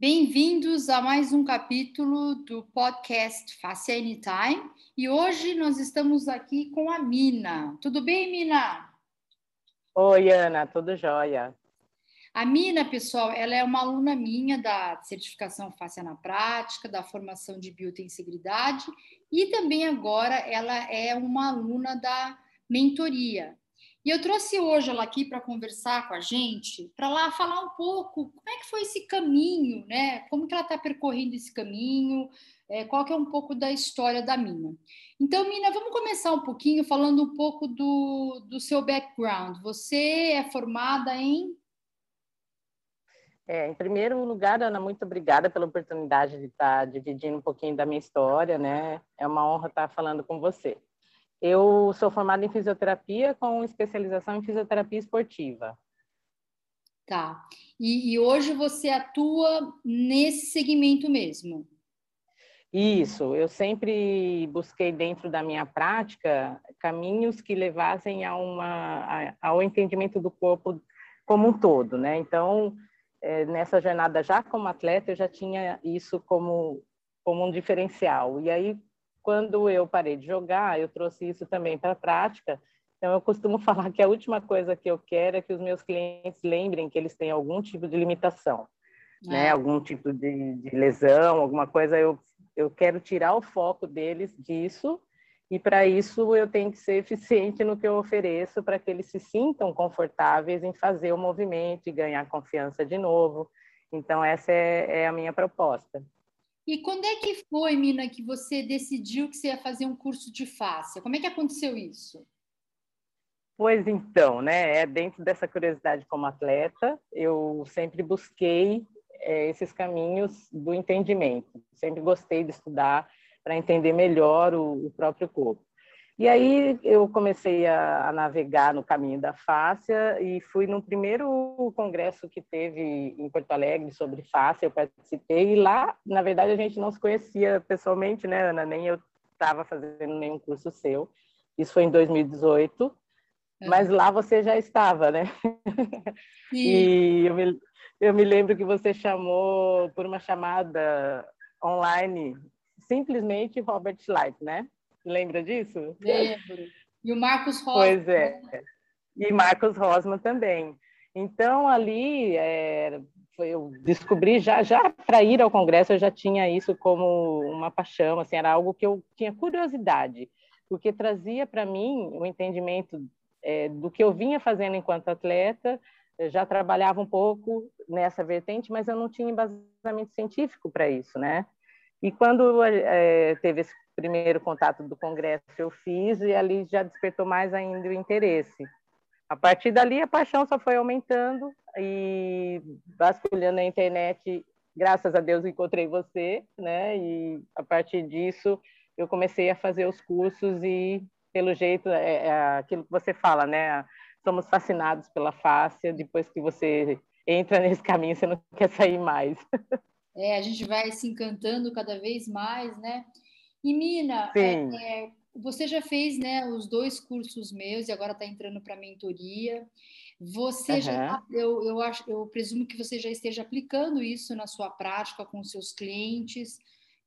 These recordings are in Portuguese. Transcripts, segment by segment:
Bem-vindos a mais um capítulo do podcast Face Anytime e hoje nós estamos aqui com a Mina. Tudo bem, Mina? Oi, Ana, tudo jóia. A Mina, pessoal, ela é uma aluna minha da certificação Face na Prática, da formação de Biotenseguridade e também agora ela é uma aluna da mentoria. E eu trouxe hoje ela aqui para conversar com a gente, para lá falar um pouco como é que foi esse caminho, né? Como que ela está percorrendo esse caminho, é, qual que é um pouco da história da Mina. Então, Mina, vamos começar um pouquinho falando um pouco do, do seu background. Você é formada em é, em primeiro lugar, Ana, muito obrigada pela oportunidade de estar dividindo um pouquinho da minha história, né? É uma honra estar falando com você. Eu sou formada em fisioterapia com especialização em fisioterapia esportiva. Tá. E, e hoje você atua nesse segmento mesmo? Isso, eu sempre busquei dentro da minha prática caminhos que levassem a uma, a, ao entendimento do corpo como um todo, né? Então, é, nessa jornada já como atleta, eu já tinha isso como, como um diferencial. E aí, quando eu parei de jogar, eu trouxe isso também para a prática. Então, eu costumo falar que a última coisa que eu quero é que os meus clientes lembrem que eles têm algum tipo de limitação, né? é. né? Algum tipo de, de, lesão, alguma coisa. Eu, eu quero tirar o foco deles disso e para isso eu tenho que ser eficiente no que eu ofereço para que eles se sintam confortáveis em fazer o movimento e ganhar confiança de novo. Então, essa é, é a minha proposta. E quando é que foi, Mina, que você decidiu que você ia fazer um curso de fáscia? Como é que aconteceu isso? Pois então, né? É dentro dessa curiosidade como atleta, eu sempre busquei é, esses caminhos do entendimento. Sempre gostei de estudar para entender melhor o, o próprio corpo. E aí eu comecei a, a, navegar no caminho da fáscia e fui no primeiro congresso que teve em Porto Alegre sobre fáscia, eu participei e lá, na verdade, a gente não se conhecia pessoalmente, né, Ana? Nem eu estava fazendo nenhum curso seu. Isso foi em 2018, mas lá você já estava, né? e eu me, eu me lembro que você chamou por uma chamada online simplesmente Robert Light, né? Lembra disso? Lembro. E o Marcos Rosman. Pois é. E Marcos Rosman também. Então, ali, é, eu descobri, já, já para ir ao congresso, eu já tinha isso como uma paixão, assim, era algo que eu tinha curiosidade, porque trazia para mim o entendimento é, do que eu vinha fazendo enquanto atleta, eu já trabalhava um pouco nessa vertente, mas eu não tinha embasamento científico para isso, né? E quando é, teve esse primeiro contato do congresso, eu fiz e ali já despertou mais ainda o interesse. A partir dali, a paixão só foi aumentando e vasculhando a internet, graças a Deus encontrei você, né? E a partir disso, eu comecei a fazer os cursos e, pelo jeito, é, é aquilo que você fala, né? Somos fascinados pela face, depois que você entra nesse caminho, você não quer sair mais. É, a gente vai se encantando cada vez mais, né? E Mina, é, é, você já fez né, os dois cursos meus e agora está entrando para a mentoria. Você uhum. já, eu, eu, acho, eu presumo que você já esteja aplicando isso na sua prática com seus clientes.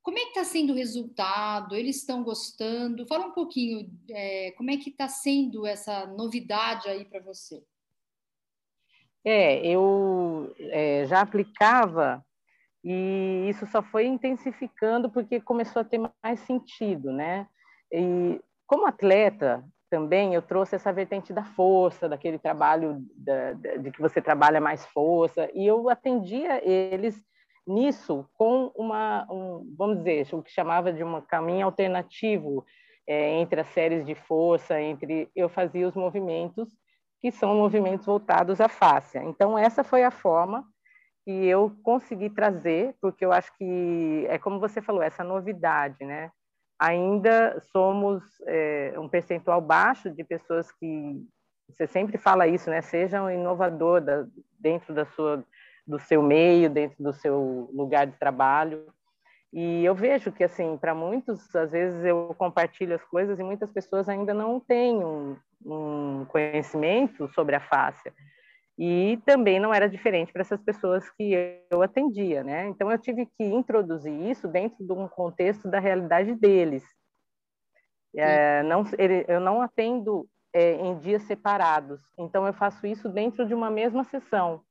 Como é que está sendo o resultado? Eles estão gostando? Fala um pouquinho, é, como é que está sendo essa novidade aí para você? É, eu é, já aplicava e isso só foi intensificando porque começou a ter mais sentido, né? E como atleta também eu trouxe essa vertente da força, daquele trabalho da, de que você trabalha mais força, e eu atendia eles nisso com uma, um, vamos dizer, o que chamava de um caminho alternativo é, entre as séries de força, entre eu fazia os movimentos que são movimentos voltados à fáscia. Então essa foi a forma que eu consegui trazer, porque eu acho que é como você falou, essa novidade, né? Ainda somos é, um percentual baixo de pessoas que você sempre fala isso, né? Seja um inovador da, dentro da sua, do seu meio, dentro do seu lugar de trabalho. E eu vejo que, assim, para muitos, às vezes eu compartilho as coisas e muitas pessoas ainda não têm um, um conhecimento sobre a fáscia. E também não era diferente para essas pessoas que eu atendia, né? Então eu tive que introduzir isso dentro de um contexto da realidade deles. É, não, eu não atendo é, em dias separados, então eu faço isso dentro de uma mesma sessão.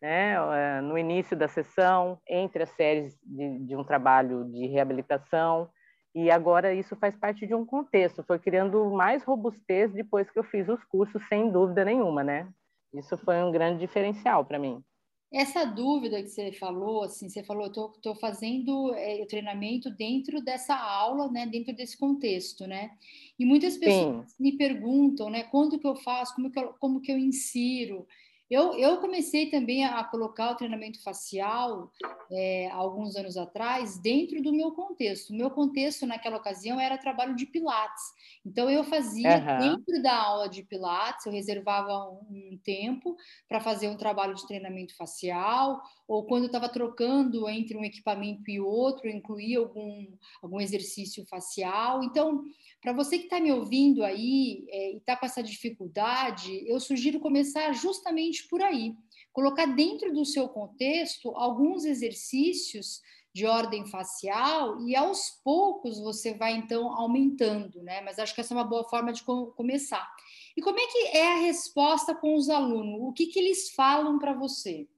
Né? É, no início da sessão, entre as séries de, de um trabalho de reabilitação, e agora isso faz parte de um contexto, foi criando mais robustez depois que eu fiz os cursos, sem dúvida nenhuma, né? Isso foi um grande diferencial para mim. Essa dúvida que você falou, assim, você falou, estou tô, tô, fazendo é, o treinamento dentro dessa aula, né, dentro desse contexto, né? E muitas pessoas Sim. me perguntam, né, quando que eu faço, como que eu, como que eu insiro? Eu, eu comecei também a colocar o treinamento facial é, alguns anos atrás dentro do meu contexto. O meu contexto naquela ocasião era trabalho de Pilates. Então eu fazia uhum. dentro da aula de Pilates, eu reservava um, tempo para fazer um trabalho de treinamento facial, ou quando eu estava trocando entre um equipamento e outro, eu incluía algum, algum exercício facial. Então, para você que está me ouvindo aí é, e está com essa dificuldade, eu sugiro começar justamente por aí. Colocar dentro do seu contexto alguns exercícios de ordem facial e aos poucos você vai então aumentando, né? Mas acho que essa é uma boa forma de começar. E como é que é a resposta com os alunos? O que, que eles falam para você?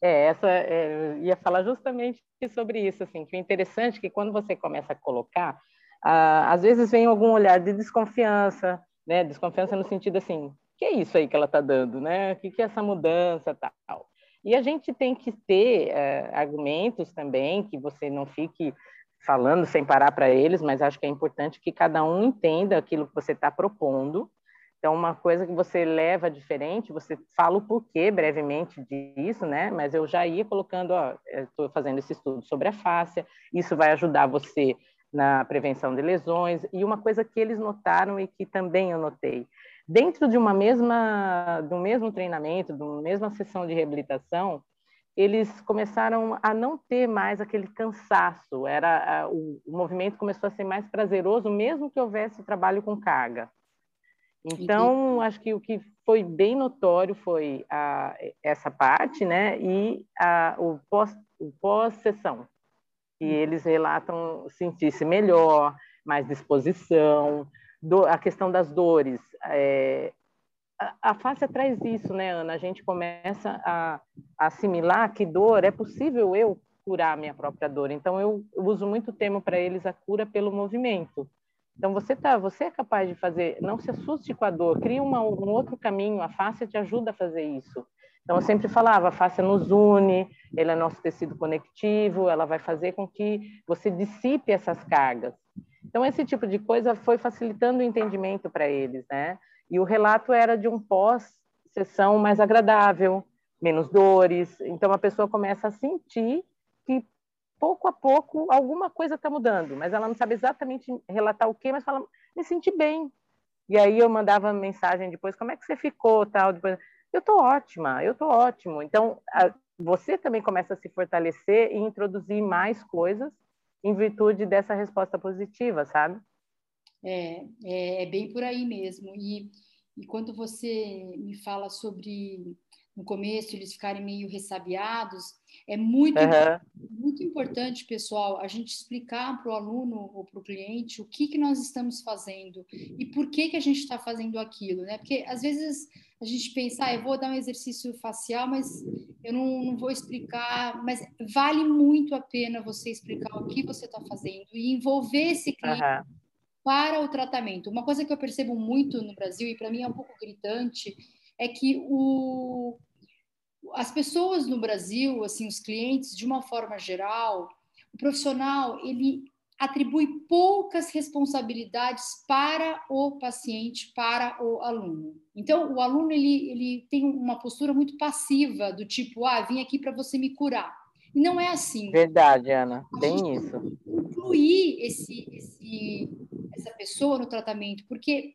É, essa é, ia falar justamente sobre isso, assim, que o interessante é que quando você começa a colocar, ah, às vezes vem algum olhar de desconfiança, né? Desconfiança no sentido assim, que é isso aí que ela está dando, né? O que, que é essa mudança tal? E a gente tem que ter uh, argumentos também, que você não fique falando sem parar para eles, mas acho que é importante que cada um entenda aquilo que você está propondo. Então, uma coisa que você leva diferente, você fala o porquê brevemente disso, né? Mas eu já ia colocando, ó, estou fazendo esse estudo sobre a fáscia, isso vai ajudar você na prevenção de lesões. E uma coisa que eles notaram e que também eu notei, dentro de uma mesma, do mesmo treinamento, de uma mesma sessão de reabilitação, eles começaram a não ter mais aquele cansaço. Era a, o, o, movimento começou a ser mais prazeroso, mesmo que houvesse trabalho com carga. Então, acho que o que foi bem notório foi a, essa parte, né? E a, o pós, o pós-sessão, que eles relatam sentir-se melhor, mais disposição, do, a questão das dores. É, a, a face traz isso, né, Ana? A gente começa a, a, assimilar que dor é possível eu curar a minha própria dor. Então eu, eu uso muito termo para eles a cura pelo movimento. Então você tá, você é capaz de fazer, não se assuste com a dor, cria uma, um outro caminho. A face te ajuda a fazer isso. Então, eu sempre falava, a face nos une, ele é nosso tecido conectivo, ela vai fazer com que você dissipe essas cargas. Então, esse tipo de coisa foi facilitando o entendimento para eles, né? E o relato era de um pós-sessão mais agradável, menos dores. Então, a pessoa começa a sentir que, pouco a pouco, alguma coisa está mudando, mas ela não sabe exatamente relatar o quê, mas fala, me senti bem. E aí eu mandava mensagem depois, como é que você ficou, tal, depois eu estou ótima, eu estou ótimo. Então, a, você também começa a se fortalecer e introduzir mais coisas em virtude dessa resposta positiva, sabe? É, é, é bem por aí mesmo. E, e quando você me fala sobre no começo eles ficarem meio ressabiados, é muito, uhum. muito importante, pessoal, a gente explicar para o aluno ou para o cliente o que, que nós estamos fazendo e por que, que a gente está fazendo aquilo, né? Porque às vezes a gente pensa, ah, eu vou dar um exercício facial, mas eu não, não vou explicar, mas vale muito a pena você explicar o que você está fazendo e envolver esse cliente uhum. para o tratamento. Uma coisa que eu percebo muito no Brasil, e para mim é um pouco gritante, é que o, as pessoas no Brasil, assim, os clientes, de uma forma geral, o profissional, ele atribui poucas responsabilidades para o paciente, para o aluno. Então, o aluno ele, ele tem uma postura muito passiva, do tipo, ah, vim aqui para você me curar. E não é assim. Verdade, Ana, bem isso. Incluir esse, esse, essa pessoa no tratamento, porque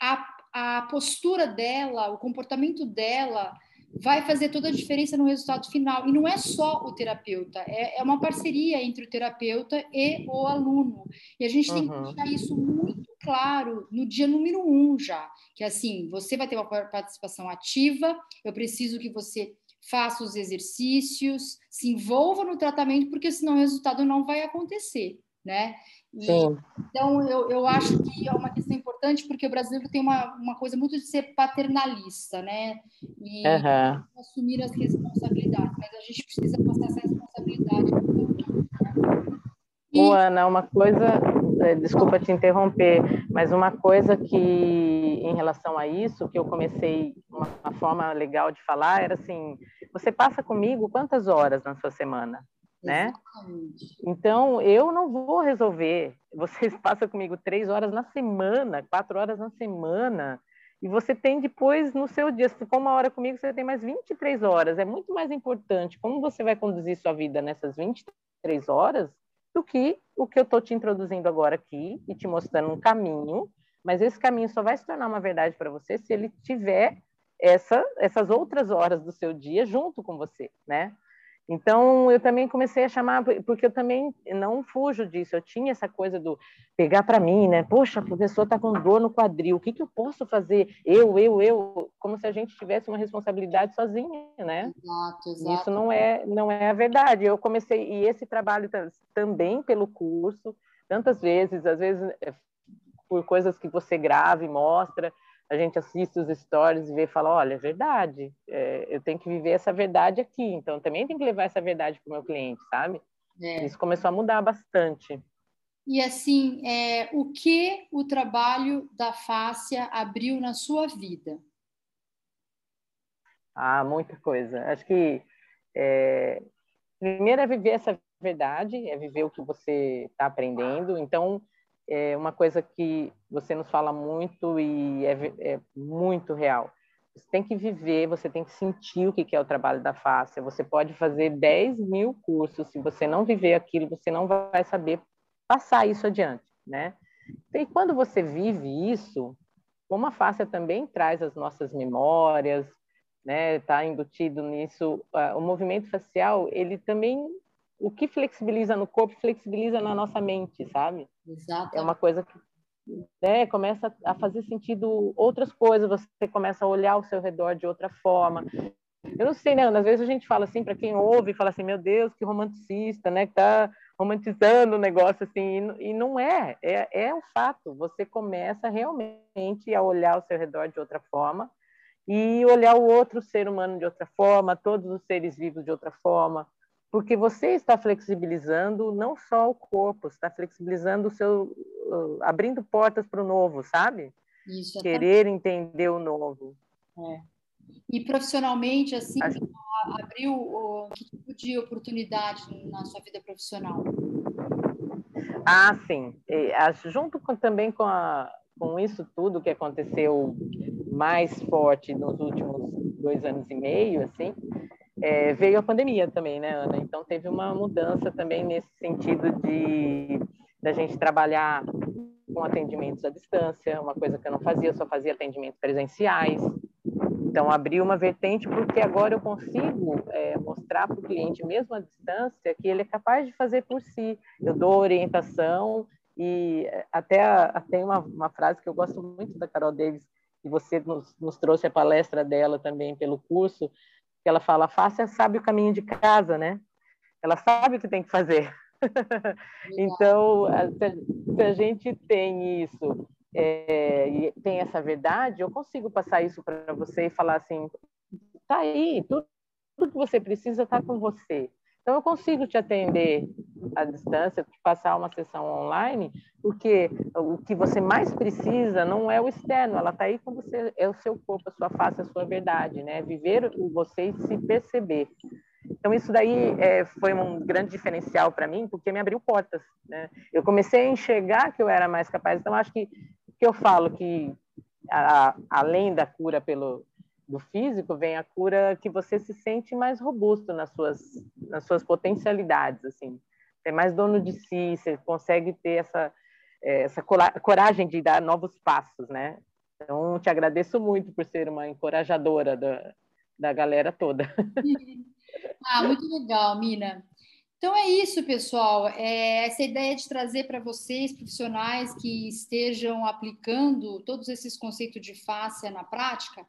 a, a postura dela, o comportamento dela, vai fazer toda a diferença no resultado final. E não é só o terapeuta, é, é uma parceria entre o terapeuta e o aluno. E a gente uhum. tem que uhum. deixar isso muito claro no dia número um já, que assim, você vai ter uma participação ativa, eu preciso que você faça os exercícios, se envolva no tratamento, porque senão o resultado não vai acontecer, né? E, Sim. Então, eu, eu acho que é uma questão importante, porque o brasileiro tem uma, uma coisa muito de ser paternalista, né? E uhum. assumir as responsabilidades, mas a gente precisa passar essa responsabilidade. E... Ô, Ana, uma coisa, é, desculpa te interromper, mas uma coisa que, em relação a isso, que eu comecei, uma, uma forma legal de falar, era assim, você passa comigo quantas horas na sua semana? Né? Então, eu não vou resolver. Vocês passam comigo três horas na semana, quatro horas na semana, e você tem depois no seu dia, se for uma hora comigo, você tem mais 23 horas. É muito mais importante como você vai conduzir sua vida nessas 23 horas do que o que eu estou te introduzindo agora aqui e te mostrando um caminho, mas esse caminho só vai se tornar uma verdade para você se ele tiver essa, essas outras horas do seu dia junto com você, né? Então, eu também comecei a chamar, porque eu também não fujo disso, eu tinha essa coisa do pegar para mim, né? Poxa, a professora está com dor no quadril, o que, que eu posso fazer? Eu, eu, eu, como se a gente tivesse uma responsabilidade sozinha, né? Exato, exato. Isso não é, não é a verdade. Eu comecei, e esse trabalho também pelo curso, tantas vezes, às vezes é, por coisas que você grava e mostra, a gente assiste os stories e vê e fala, olha, é verdade, é, eu tenho que viver essa verdade aqui, então também tem que levar essa verdade para o meu cliente, sabe? É. Isso começou a mudar bastante. E assim, é, o que o trabalho da Fácia abriu na sua vida? Ah, muita coisa. Acho que é, primeiro é viver essa verdade, é viver o que você está aprendendo. Então, é uma coisa que você nos fala muito e é, é, muito real. Você tem que viver, você tem que sentir o que é o trabalho da face. Você pode fazer 10 mil cursos, se você não viver aquilo, você não vai saber passar isso adiante, né? E quando você vive isso, como a face também traz as nossas memórias, né? Está embutido nisso. o movimento facial, ele também o que flexibiliza no corpo, flexibiliza na nossa mente, sabe? Exato. É uma coisa que né, começa a fazer sentido outras coisas, você começa a olhar ao seu redor de outra forma. Eu não sei, né, Ana? Às vezes a gente fala assim, para quem ouve, fala assim, meu Deus, que romanticista, né? Que tá romantizando o negócio assim, e não é, é, é um fato. Você começa realmente a olhar ao seu redor de outra forma e olhar o outro ser humano de outra forma, todos os seres vivos de outra forma, porque você está flexibilizando não só o corpo, está flexibilizando o seu, abrindo portas para o novo, sabe? Isso, Querer entender o novo. É. E profissionalmente, assim, Acho... abriu que tipo de oportunidade na sua vida profissional? Ah, sim. E, junto com, também com, a, com isso tudo que aconteceu mais forte nos últimos dois anos e meio, assim, é, veio a pandemia também, né, Ana? Então teve uma mudança também nesse sentido de da gente trabalhar com atendimentos à distância, uma coisa que eu não fazia, eu só fazia atendimentos presenciais. Então abriu uma vertente porque agora eu consigo é, mostrar para o cliente, mesmo à distância, que ele é capaz de fazer por si. Eu dou orientação e até, até uma, uma frase que eu gosto muito da Carol Davis, que você nos, nos trouxe a palestra dela também pelo curso, ela fala, faça sabe o caminho de casa, né? Ela sabe o que tem que fazer. então, se a gente tem isso é, e tem essa verdade, eu consigo passar isso para você e falar assim, tá aí, tudo, tudo que você precisa está com você. Então, eu consigo te atender à distância, passar uma sessão online, porque o que você mais precisa não é o externo, ela está aí com você, é o seu corpo, a sua face, a sua verdade, né? Viver você e se perceber. Então, isso daí é, foi um grande diferencial para mim, porque me abriu portas, né? Eu comecei a enxergar que eu era mais capaz. Então, acho que, que eu falo que, a, além da cura pelo, do físico vem a cura que você se sente mais robusto nas suas nas suas potencialidades assim. É mais dono de si você consegue ter essa é, essa coragem de dar novos passos né? Então te agradeço muito por ser uma encorajadora da, da galera toda. Ah muito legal Mina. Então é isso, pessoal. É essa ideia de trazer para vocês, profissionais que estejam aplicando todos esses conceitos de fáscia na prática,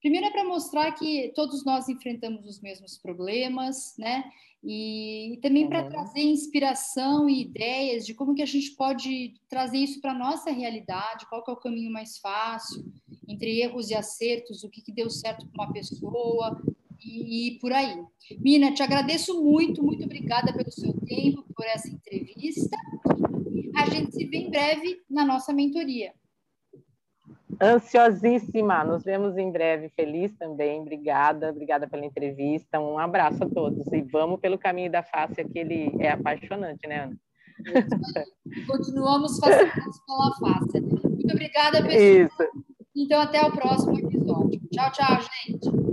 primeiro é para mostrar que todos nós enfrentamos os mesmos problemas, né? E, também para uhum. trazer inspiração e ideias de como que a gente pode trazer isso para a nossa realidade, qual que é o caminho mais fácil, entre erros e acertos, o que, que deu certo para uma pessoa, e, e por aí. Mina, te agradeço muito, muito obrigada pelo seu tempo, por essa entrevista. A gente se vê em breve na nossa mentoria. Ansiosíssima, nos vemos em breve. Feliz também, obrigada, obrigada pela entrevista. Um abraço a todos e vamos pelo caminho da face, que ele é apaixonante, né, Ana? Continuamos fazendo pela face. Muito obrigada, pessoal. Isso. Então, até o próximo episódio. Tchau, tchau, gente.